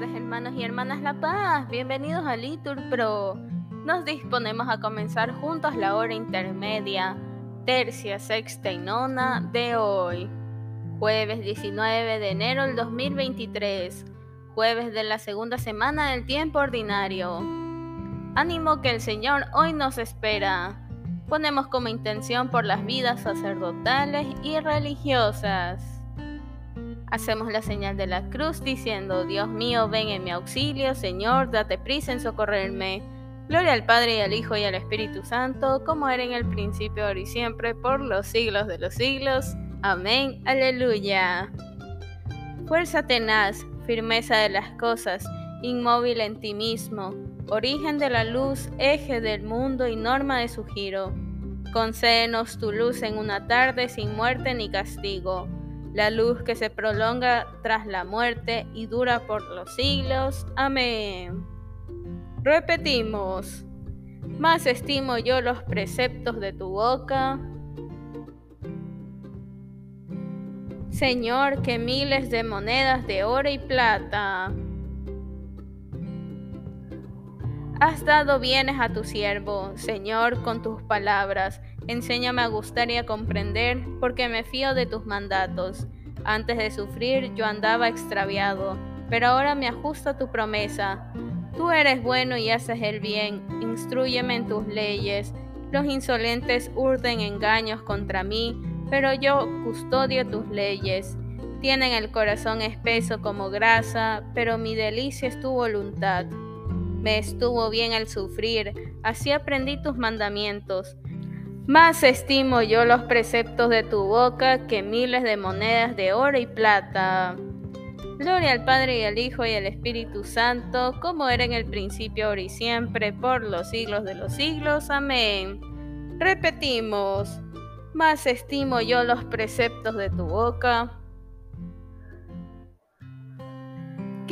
hermanos y hermanas La Paz. Bienvenidos a Litur Pro. Nos disponemos a comenzar juntos la hora intermedia, tercia, sexta y nona de hoy, jueves 19 de enero del 2023, jueves de la segunda semana del tiempo ordinario. Ánimo que el Señor hoy nos espera. Ponemos como intención por las vidas sacerdotales y religiosas. Hacemos la señal de la cruz diciendo, Dios mío, ven en mi auxilio, Señor, date prisa en socorrerme. Gloria al Padre y al Hijo y al Espíritu Santo, como era en el principio, ahora y siempre, por los siglos de los siglos. Amén. Aleluya. Fuerza tenaz, firmeza de las cosas, inmóvil en ti mismo, origen de la luz, eje del mundo y norma de su giro. Concédenos tu luz en una tarde sin muerte ni castigo la luz que se prolonga tras la muerte y dura por los siglos. Amén. Repetimos, más estimo yo los preceptos de tu boca. Señor, que miles de monedas de oro y plata. Has dado bienes a tu siervo, Señor, con tus palabras Enséñame a gustar y a comprender, porque me fío de tus mandatos. Antes de sufrir yo andaba extraviado, pero ahora me ajusto a tu promesa. Tú eres bueno y haces el bien, instruyeme en tus leyes. Los insolentes urden engaños contra mí, pero yo custodio tus leyes. Tienen el corazón espeso como grasa, pero mi delicia es tu voluntad. Me estuvo bien el sufrir, así aprendí tus mandamientos. Más estimo yo los preceptos de tu boca que miles de monedas de oro y plata. Gloria al Padre y al Hijo y al Espíritu Santo, como era en el principio, ahora y siempre, por los siglos de los siglos. Amén. Repetimos, más estimo yo los preceptos de tu boca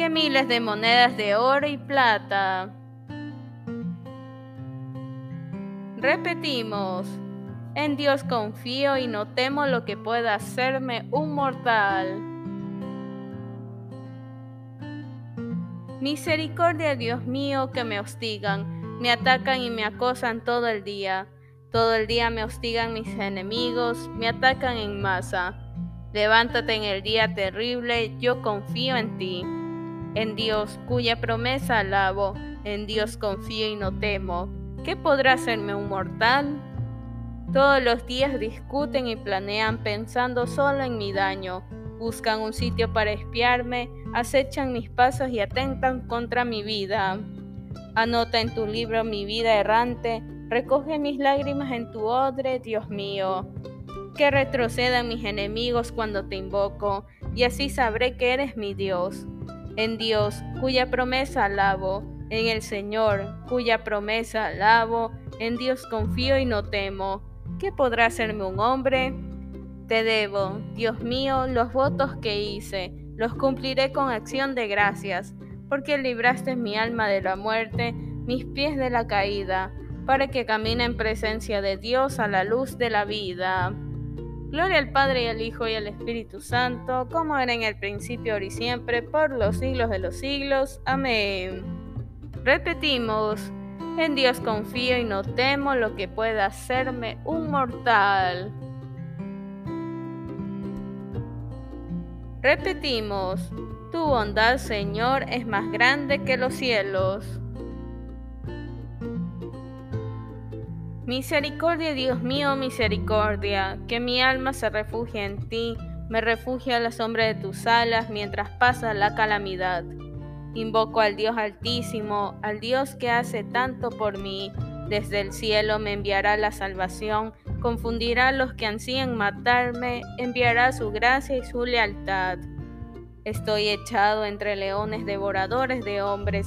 miles de monedas de oro y plata. Repetimos, en Dios confío y no temo lo que pueda hacerme un mortal. Misericordia, Dios mío, que me hostigan, me atacan y me acosan todo el día. Todo el día me hostigan mis enemigos, me atacan en masa. Levántate en el día terrible, yo confío en ti. En Dios, cuya promesa alabo, en Dios confío y no temo. ¿Qué podrá hacerme un mortal? Todos los días discuten y planean pensando solo en mi daño. Buscan un sitio para espiarme, acechan mis pasos y atentan contra mi vida. Anota en tu libro mi vida errante, recoge mis lágrimas en tu odre, Dios mío. Que retrocedan mis enemigos cuando te invoco, y así sabré que eres mi Dios. En Dios, cuya promesa alabo, en el Señor, cuya promesa alabo, en Dios confío y no temo. ¿Qué podrá hacerme un hombre? Te debo, Dios mío, los votos que hice, los cumpliré con acción de gracias, porque libraste mi alma de la muerte, mis pies de la caída, para que camine en presencia de Dios a la luz de la vida. Gloria al Padre y al Hijo y al Espíritu Santo, como era en el principio, ahora y siempre, por los siglos de los siglos. Amén. Repetimos, en Dios confío y no temo lo que pueda hacerme un mortal. Repetimos, tu bondad, Señor, es más grande que los cielos. Misericordia, Dios mío, misericordia, que mi alma se refugie en ti, me refugie a la sombra de tus alas mientras pasa la calamidad. Invoco al Dios altísimo, al Dios que hace tanto por mí. Desde el cielo me enviará la salvación, confundirá a los que ansían matarme, enviará su gracia y su lealtad. Estoy echado entre leones devoradores de hombres,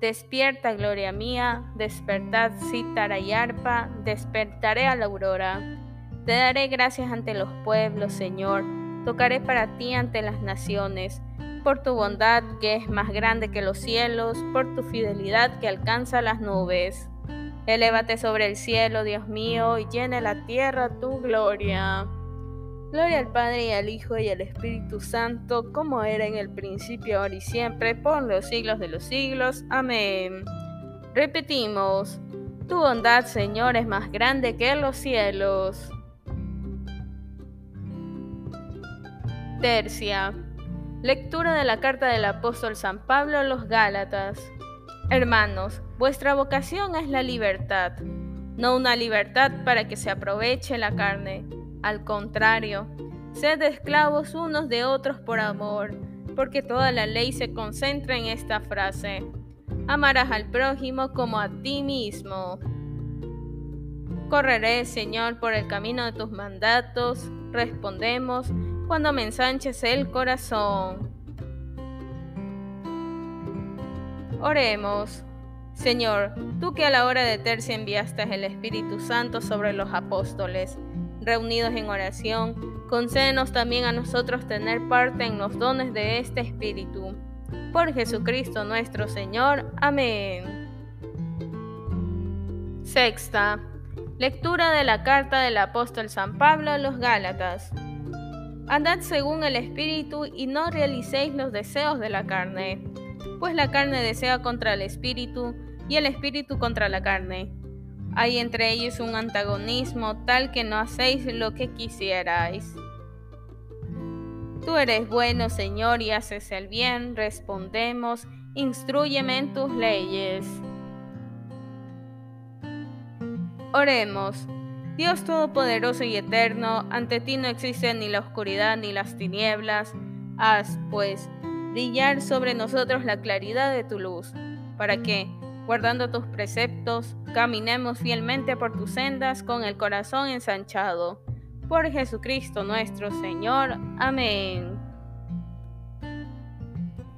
Despierta, gloria mía, despertad, cítara y arpa, despertaré a la aurora. Te daré gracias ante los pueblos, Señor, tocaré para ti ante las naciones, por tu bondad que es más grande que los cielos, por tu fidelidad que alcanza las nubes. Elévate sobre el cielo, Dios mío, y llene la tierra tu gloria. Gloria al Padre y al Hijo y al Espíritu Santo, como era en el principio, ahora y siempre, por los siglos de los siglos. Amén. Repetimos, tu bondad, Señor, es más grande que los cielos. Tercia. Lectura de la carta del apóstol San Pablo a los Gálatas. Hermanos, vuestra vocación es la libertad, no una libertad para que se aproveche la carne al contrario, sed esclavos unos de otros por amor, porque toda la ley se concentra en esta frase. Amarás al prójimo como a ti mismo. Correré, Señor, por el camino de tus mandatos, respondemos, cuando me ensanches el corazón. Oremos. Señor, tú que a la hora de tercia enviaste el Espíritu Santo sobre los apóstoles, reunidos en oración, concédenos también a nosotros tener parte en los dones de este Espíritu. Por Jesucristo nuestro Señor. Amén. Sexta. Lectura de la carta del apóstol San Pablo a los Gálatas. Andad según el Espíritu y no realicéis los deseos de la carne, pues la carne desea contra el Espíritu y el Espíritu contra la carne hay entre ellos un antagonismo tal que no hacéis lo que quisierais. Tú eres bueno, Señor, y haces el bien, respondemos, instruyeme en tus leyes. Oremos. Dios Todopoderoso y Eterno, ante ti no existe ni la oscuridad ni las tinieblas. Haz, pues, brillar sobre nosotros la claridad de tu luz, para que, guardando tus preceptos, caminemos fielmente por tus sendas con el corazón ensanchado. Por Jesucristo nuestro Señor. Amén.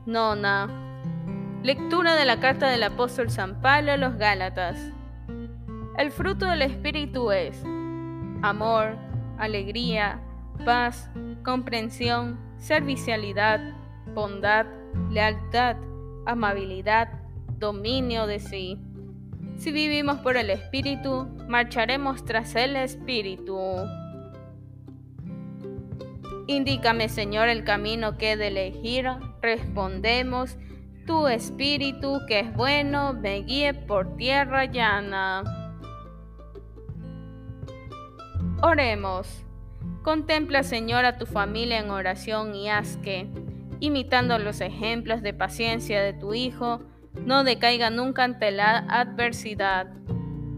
Nona. Lectura de la carta del apóstol San Pablo a los Gálatas. El fruto del Espíritu es amor, alegría, paz, comprensión, servicialidad, bondad, lealtad, amabilidad, dominio de sí. Si vivimos por el Espíritu, marcharemos tras el Espíritu. Indícame, Señor, el camino que he de elegir. Respondemos, tu Espíritu, que es bueno, me guíe por tierra llana. Oremos. Contempla, Señor, a tu familia en oración y haz que, imitando los ejemplos de paciencia de tu Hijo, no decaiga nunca ante la adversidad.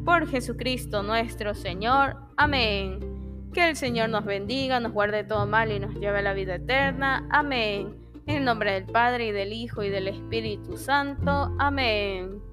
Por Jesucristo nuestro Señor. Amén. Que el Señor nos bendiga, nos guarde todo mal y nos lleve a la vida eterna. Amén. En el nombre del Padre y del Hijo y del Espíritu Santo. Amén.